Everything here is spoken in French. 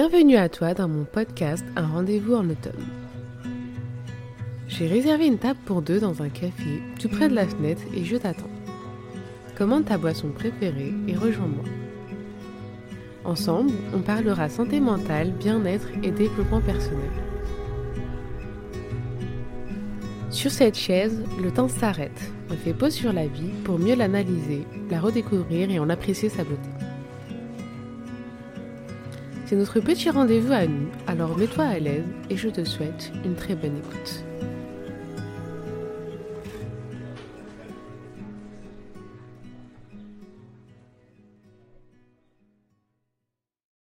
Bienvenue à toi dans mon podcast Un rendez-vous en automne. J'ai réservé une table pour deux dans un café, tout près de la fenêtre, et je t'attends. Commande ta boisson préférée et rejoins-moi. Ensemble, on parlera santé mentale, bien-être et développement personnel. Sur cette chaise, le temps s'arrête. On fait pause sur la vie pour mieux l'analyser, la redécouvrir et en apprécier sa beauté. C'est notre petit rendez-vous à nous, alors mets-toi à l'aise et je te souhaite une très bonne écoute.